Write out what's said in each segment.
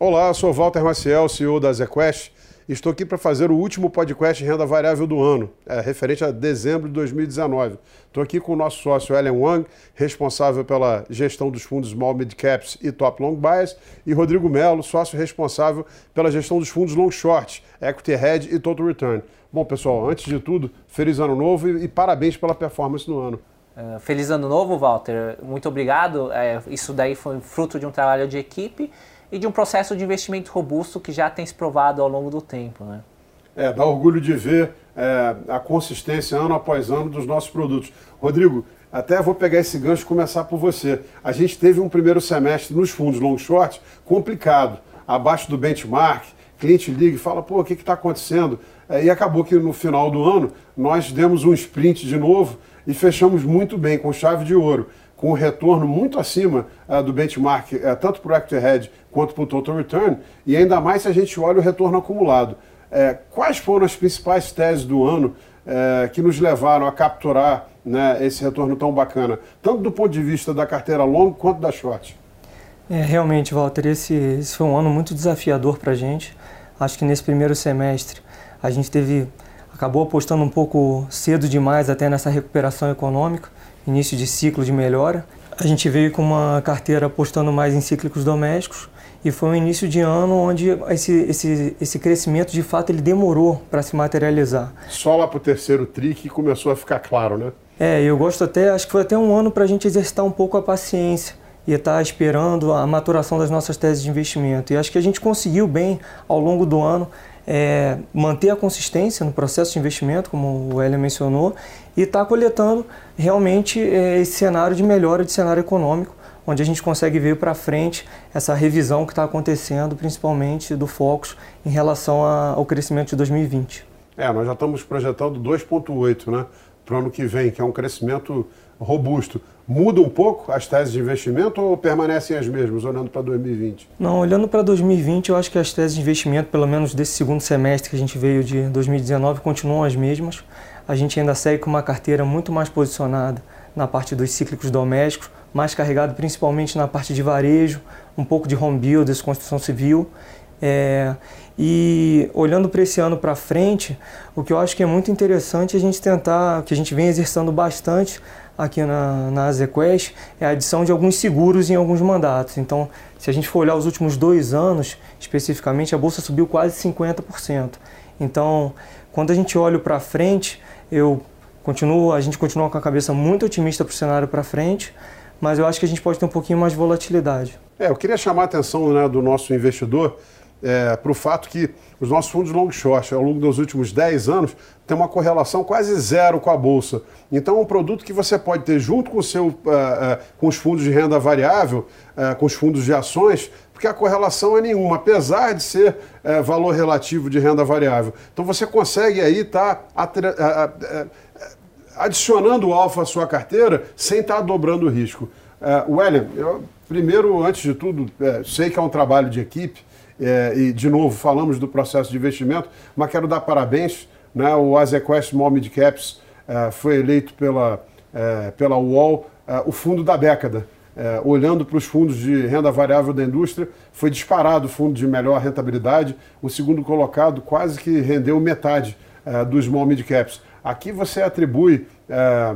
Olá, sou Walter Maciel, CEO da ZQuest. Estou aqui para fazer o último podcast renda variável do ano, é, referente a dezembro de 2019. Estou aqui com o nosso sócio Ellen Wang, responsável pela gestão dos fundos Small Mid Caps e Top Long Bias, e Rodrigo Melo, sócio responsável pela gestão dos fundos Long Short, Equity Hedge e Total Return. Bom, pessoal, antes de tudo, feliz ano novo e, e parabéns pela performance no ano. Uh, feliz ano novo, Walter. Muito obrigado. É, isso daí foi fruto de um trabalho de equipe e de um processo de investimento robusto que já tem se provado ao longo do tempo. Né? É, dá orgulho de ver é, a consistência ano após ano dos nossos produtos. Rodrigo, até vou pegar esse gancho e começar por você. A gente teve um primeiro semestre nos fundos long short complicado, abaixo do benchmark, cliente liga e fala, pô, o que está acontecendo? É, e acabou que no final do ano nós demos um sprint de novo e fechamos muito bem, com chave de ouro com um retorno muito acima uh, do benchmark, uh, tanto para o Equity Hedge quanto para o Total Return, e ainda mais se a gente olha o retorno acumulado. Uh, quais foram as principais teses do ano que nos levaram a capturar né, esse retorno tão bacana, tanto do ponto de vista da carteira longa quanto da short? É, realmente, Walter, esse, esse foi um ano muito desafiador para a gente. Acho que nesse primeiro semestre a gente teve acabou apostando um pouco cedo demais até nessa recuperação econômica início de ciclo de melhora. A gente veio com uma carteira apostando mais em cíclicos domésticos e foi um início de ano onde esse, esse, esse crescimento de fato ele demorou para se materializar. Só lá para o terceiro tri que começou a ficar claro, né? É, eu gosto até, acho que foi até um ano para a gente exercitar um pouco a paciência e estar tá esperando a maturação das nossas teses de investimento. E acho que a gente conseguiu bem ao longo do ano é, manter a consistência no processo de investimento, como o Hélio mencionou, e estar tá coletando realmente é, esse cenário de melhora de cenário econômico, onde a gente consegue ver para frente essa revisão que está acontecendo, principalmente do Focus, em relação a, ao crescimento de 2020. É, nós já estamos projetando 2,8 né, para o ano que vem, que é um crescimento robusto. Muda um pouco as teses de investimento ou permanecem as mesmas, olhando para 2020? Não, olhando para 2020, eu acho que as teses de investimento, pelo menos desse segundo semestre que a gente veio de 2019, continuam as mesmas. A gente ainda segue com uma carteira muito mais posicionada na parte dos cíclicos domésticos, mais carregado principalmente na parte de varejo, um pouco de home builders, construção civil. É, e olhando para esse ano para frente, o que eu acho que é muito interessante é a gente tentar, que a gente vem exercendo bastante aqui na, na Azequest, é a adição de alguns seguros em alguns mandatos. Então, se a gente for olhar os últimos dois anos, especificamente, a Bolsa subiu quase 50%. Então, quando a gente olha para frente, eu continuo, a gente continua com a cabeça muito otimista para o cenário para frente, mas eu acho que a gente pode ter um pouquinho mais de volatilidade. É, eu queria chamar a atenção né, do nosso investidor é, para o fato que os nossos fundos long short, ao longo dos últimos 10 anos, tem uma correlação quase zero com a Bolsa. Então, é um produto que você pode ter junto com, seu, uh, uh, com os fundos de renda variável, uh, com os fundos de ações, porque a correlação é nenhuma, apesar de ser valor relativo de renda variável. Então, você consegue aí estar tá adicionando alfa à sua carteira sem estar tá dobrando o risco. Uh, William, eu, primeiro, antes de tudo, sei que é um trabalho de equipe, é, e de novo falamos do processo de investimento, mas quero dar parabéns. Né? O Azequest Small Mid Caps é, foi eleito pela, é, pela UOL é, o fundo da década. É, olhando para os fundos de renda variável da indústria, foi disparado o fundo de melhor rentabilidade. O segundo colocado quase que rendeu metade é, dos small mid caps. Aqui você atribui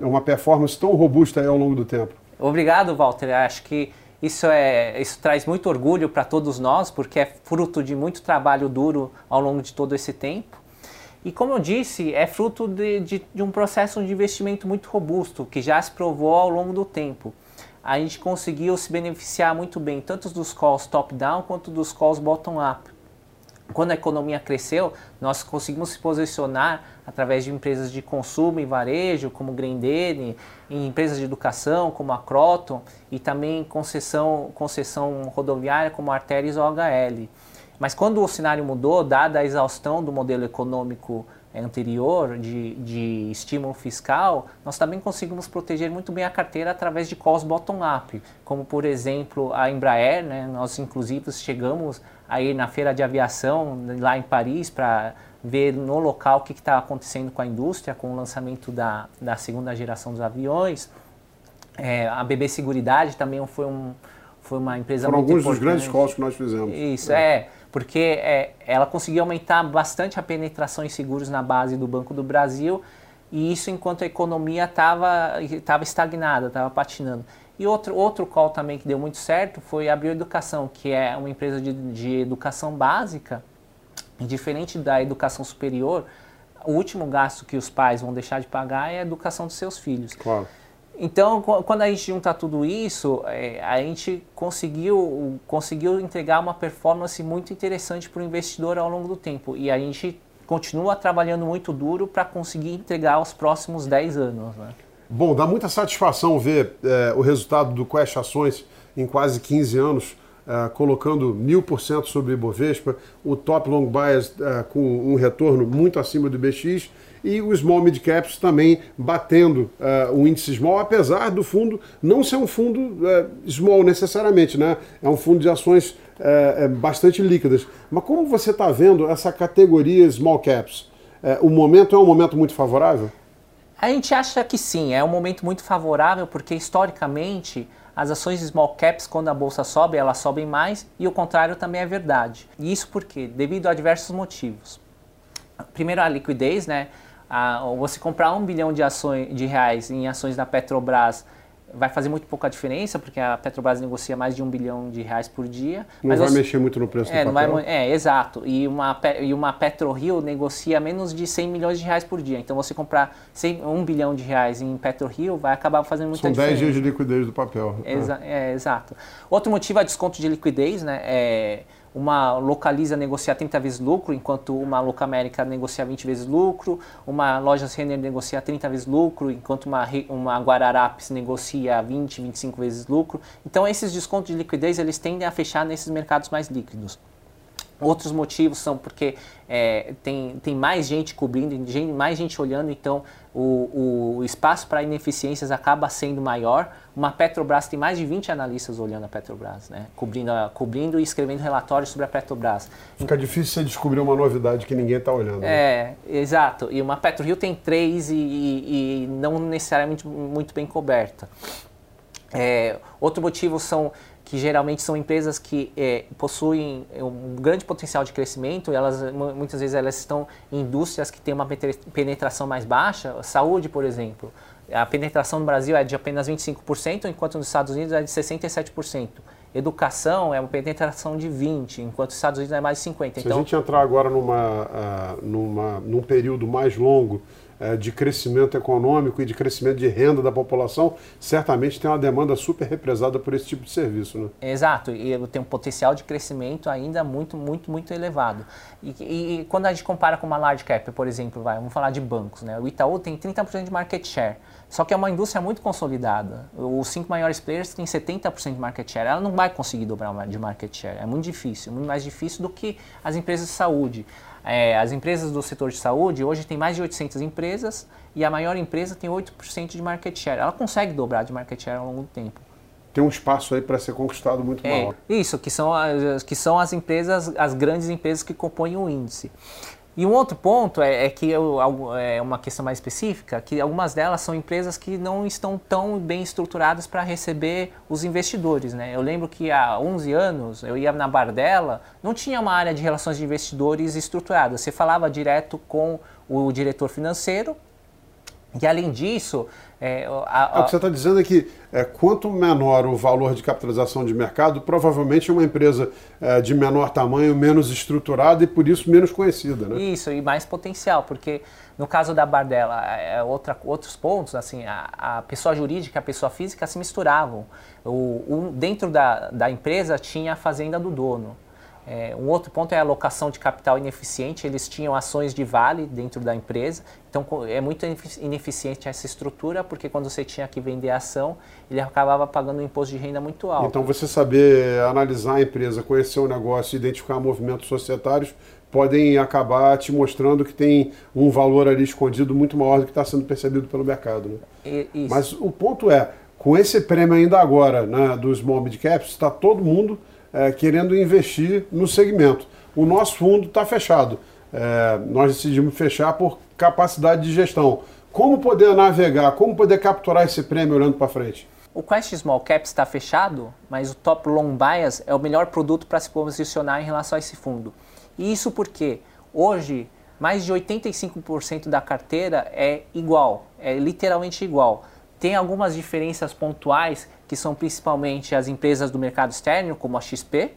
uma performance tão robusta ao longo do tempo. Obrigado, Walter. Acho que isso, é, isso traz muito orgulho para todos nós, porque é fruto de muito trabalho duro ao longo de todo esse tempo. E como eu disse, é fruto de, de, de um processo de investimento muito robusto, que já se provou ao longo do tempo. A gente conseguiu se beneficiar muito bem, tanto dos calls top-down quanto dos calls bottom-up quando a economia cresceu, nós conseguimos se posicionar através de empresas de consumo e varejo, como Grendene, em empresas de educação, como a Croton, e também concessão, concessão rodoviária, como a Arteris ou HL. Mas quando o cenário mudou, dada a exaustão do modelo econômico anterior de, de estímulo fiscal, nós também conseguimos proteger muito bem a carteira através de calls bottom-up, como por exemplo a Embraer, né? nós inclusive chegamos aí na feira de aviação lá em Paris para ver no local o que está acontecendo com a indústria, com o lançamento da, da segunda geração dos aviões. É, a BB Seguridade também foi um, foi uma empresa Foram muito alguns importante. dos grandes calls que nós fizemos. Isso, é, é porque é, ela conseguiu aumentar bastante a penetração em seguros na base do Banco do Brasil, e isso enquanto a economia estava estagnada, estava patinando. E outro, outro call também que deu muito certo foi a Bioeducação, que é uma empresa de, de educação básica, e diferente da educação superior, o último gasto que os pais vão deixar de pagar é a educação dos seus filhos. Claro. Então, quando a gente junta tudo isso, é, a gente conseguiu, conseguiu entregar uma performance muito interessante para o investidor ao longo do tempo. E a gente continua trabalhando muito duro para conseguir entregar os próximos 10 anos. Né? Bom, dá muita satisfação ver é, o resultado do Quest Ações em quase 15 anos uh, colocando mil por cento sobre o Ibovespa, o top long bias uh, com um retorno muito acima do BX e o small mid caps também batendo o índice small, apesar do fundo não ser um fundo small necessariamente, né? É um fundo de ações bastante líquidas. Mas como você está vendo essa categoria small caps? o momento é um momento muito favorável? A gente acha que sim, é um momento muito favorável porque historicamente as ações small caps, quando a bolsa sobe, elas sobem mais e o contrário também é verdade. E isso por quê? Devido a diversos motivos. Primeiro, a liquidez, né? A, você comprar um bilhão de, ações, de reais em ações da Petrobras vai fazer muito pouca diferença, porque a Petrobras negocia mais de um bilhão de reais por dia. Não vai você, mexer muito no preço é, do papel. Vai, é, exato. E uma, e uma PetroRio negocia menos de 100 milhões de reais por dia. Então, você comprar 100, 1 bilhão de reais em PetroRio vai acabar fazendo muita São diferença. São 10 dias de liquidez do papel. Exa é. é, exato. Outro motivo é desconto de liquidez, né? É, uma localiza negocia 30 vezes lucro, enquanto uma Locamérica negocia 20 vezes lucro, uma Lojas Renner negocia 30 vezes lucro, enquanto uma, uma Guararapes negocia 20, 25 vezes lucro. Então esses descontos de liquidez eles tendem a fechar nesses mercados mais líquidos. Outros motivos são porque é, tem, tem mais gente cobrindo, mais gente olhando, então o, o espaço para ineficiências acaba sendo maior. Uma Petrobras tem mais de 20 analistas olhando a Petrobras, né? cobrindo, cobrindo e escrevendo relatórios sobre a Petrobras. Fica difícil você descobrir uma novidade que ninguém está olhando. Né? É, exato. E uma PetroRio tem três e, e, e não necessariamente muito bem coberta. É, outro motivo são que geralmente são empresas que é, possuem um grande potencial de crescimento, elas muitas vezes elas estão em indústrias que têm uma penetração mais baixa, saúde, por exemplo. A penetração no Brasil é de apenas 25%, enquanto nos Estados Unidos é de 67%. Educação é uma penetração de 20%, enquanto nos Estados Unidos é mais de 50%. Se então, a gente entrar agora numa, uh, numa, num período mais longo é, de crescimento econômico e de crescimento de renda da população, certamente tem uma demanda super represada por esse tipo de serviço. Né? Exato, e tem um potencial de crescimento ainda muito, muito, muito elevado. E, e, e, quando a gente compara com uma large cap, por exemplo, vai, vamos falar de bancos, né? o Itaú tem 30% de market share, só que é uma indústria muito consolidada. Os cinco maiores players têm 70% de market share, ela não vai conseguir dobrar de market share, é muito difícil, muito mais difícil do que as empresas de saúde. É, as empresas do setor de saúde hoje tem mais de 800 empresas e a maior empresa tem 8% de market share. Ela consegue dobrar de market share ao longo do tempo. Tem um espaço aí para ser conquistado muito é, maior. Isso, que são, as, que são as empresas, as grandes empresas que compõem o índice. E um outro ponto é, é, que eu, é uma questão mais específica, que algumas delas são empresas que não estão tão bem estruturadas para receber os investidores. Né? Eu lembro que há 11 anos eu ia na Bardella, não tinha uma área de relações de investidores estruturada. Você falava direto com o diretor financeiro e além disso, é, a, a... o que você está dizendo é que é, quanto menor o valor de capitalização de mercado, provavelmente é uma empresa é, de menor tamanho, menos estruturada e por isso menos conhecida. Né? Isso, e mais potencial, porque no caso da Bardella, é, é outra, outros pontos, assim, a, a, pessoa jurídica e a pessoa física se misturavam. O, o, dentro da, da empresa tinha a fazenda do dono. É, um outro ponto é a alocação de capital ineficiente. Eles tinham ações de vale dentro da empresa, então é muito ineficiente essa estrutura, porque quando você tinha que vender a ação, ele acabava pagando um imposto de renda muito alto. Então você saber analisar a empresa, conhecer o negócio, identificar movimentos societários, podem acabar te mostrando que tem um valor ali escondido muito maior do que está sendo percebido pelo mercado. Né? Mas o ponto é, com esse prêmio ainda agora né, dos small mid caps, está todo mundo é, querendo investir no segmento. O nosso fundo está fechado. É, nós decidimos fechar por capacidade de gestão. Como poder navegar, como poder capturar esse prêmio olhando para frente? o Quest Small Cap está fechado, mas o Top Long Bias é o melhor produto para se posicionar em relação a esse fundo. E isso porque hoje mais de 85% da carteira é igual, é literalmente igual. Tem algumas diferenças pontuais que são principalmente as empresas do mercado externo, como a XP,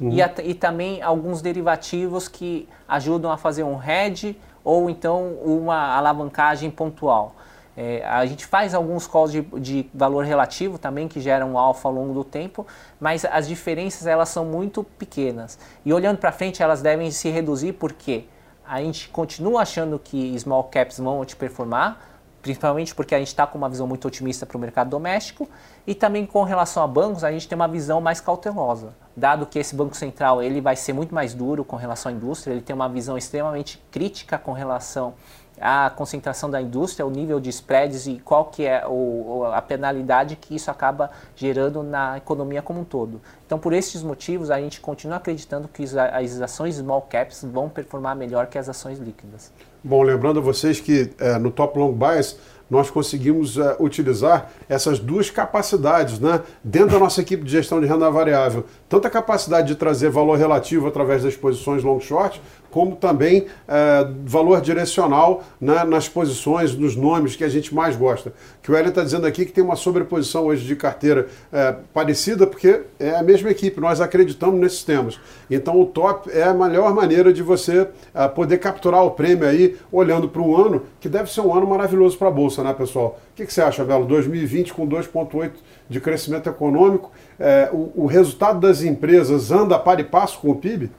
uhum. e, a, e também alguns derivativos que ajudam a fazer um hedge ou então uma alavancagem pontual. É, a gente faz alguns calls de, de, valor relativo também que geram alfa ao longo do tempo, mas as diferenças elas são muito pequenas. E olhando para frente elas devem se reduzir porque a gente continua achando que small caps vão te performar, principalmente porque a gente está com uma visão muito otimista para o mercado doméstico e também com relação a bancos a gente tem uma visão mais cautelosa, dado que esse banco central ele vai ser muito mais duro com relação à indústria, ele tem uma visão extremamente crítica com relação a concentração da indústria, o nível de spreads e qual que é o, a penalidade que isso acaba gerando na economia como um todo. Então, por esses motivos, a gente continua acreditando que as ações small caps vão performar melhor que as ações líquidas. Bom, lembrando a vocês que é, no Top Long Bias nós conseguimos uh, utilizar essas duas capacidades né, dentro da nossa equipe de gestão de renda variável. Tanto a capacidade de trazer valor relativo através das posições long short, como também é, valor direcional né, nas posições, nos nomes que a gente mais gosta. Que o Hélio está dizendo aqui que tem uma sobreposição hoje de carteira é, parecida, porque é a mesma equipe, nós acreditamos nesses temas. Então o top é a melhor maneira de você é, poder capturar o prêmio aí, olhando para um ano que deve ser um ano maravilhoso para a Bolsa, né, pessoal? O que, que você acha, Belo? 2020 com 2,8% de crescimento econômico, é, o, o resultado das empresas anda para e passo com o PIB?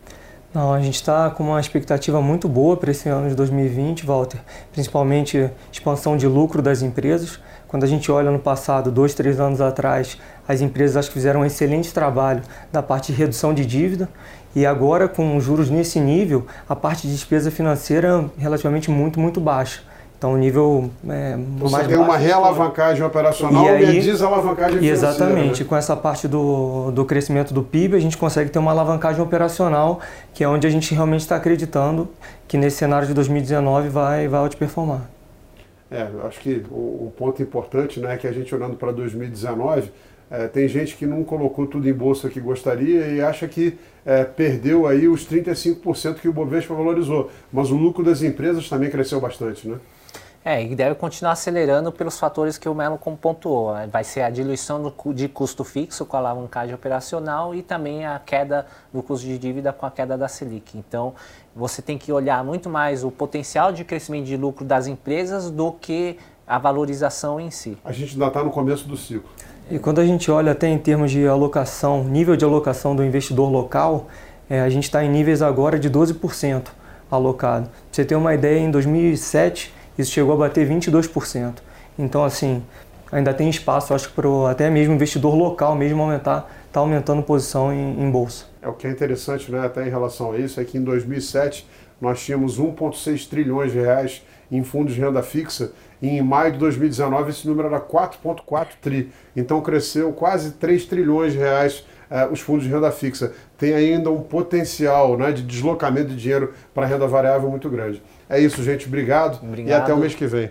Não, a gente está com uma expectativa muito boa para esse ano de 2020, Walter, principalmente expansão de lucro das empresas. Quando a gente olha no passado, dois, três anos atrás, as empresas acho que fizeram um excelente trabalho da parte de redução de dívida e agora com juros nesse nível, a parte de despesa financeira é relativamente muito, muito baixa. Então, o nível é, Você mais tem uma realavancagem operacional e, aí, e a desalavancagem financeira. Exatamente. Né? Com essa parte do, do crescimento do PIB, a gente consegue ter uma alavancagem operacional, que é onde a gente realmente está acreditando que nesse cenário de 2019 vai, vai outperformar. É, acho que o, o ponto importante né, é que a gente olhando para 2019, é, tem gente que não colocou tudo em bolsa que gostaria e acha que é, perdeu aí os 35% que o Bovespa valorizou. Mas o lucro das empresas também cresceu bastante, né? É, e deve continuar acelerando pelos fatores que o Melo pontuou. Né? Vai ser a diluição do, de custo fixo com a alavancagem operacional e também a queda do custo de dívida com a queda da Selic. Então, você tem que olhar muito mais o potencial de crescimento de lucro das empresas do que a valorização em si. A gente ainda está no começo do ciclo. E quando a gente olha até em termos de alocação, nível de alocação do investidor local, é, a gente está em níveis agora de 12% alocado. Pra você ter uma ideia, em 2007 isso chegou a bater 22%. Então, assim, ainda tem espaço, acho que para até mesmo investidor local mesmo aumentar, está aumentando posição em, em, bolsa. É o que é interessante, né, até em relação a isso, é que em 2007 nós tínhamos 1,6 trilhões de reais em fundos de renda fixa e em maio de 2019 esse número era 4,4 tri. Então cresceu quase 3 trilhões de reais eh, os fundos de renda fixa. Tem ainda um potencial né, de deslocamento de dinheiro para renda variável muito grande. É isso, gente. Obrigado, Obrigado. e até o mês que vem.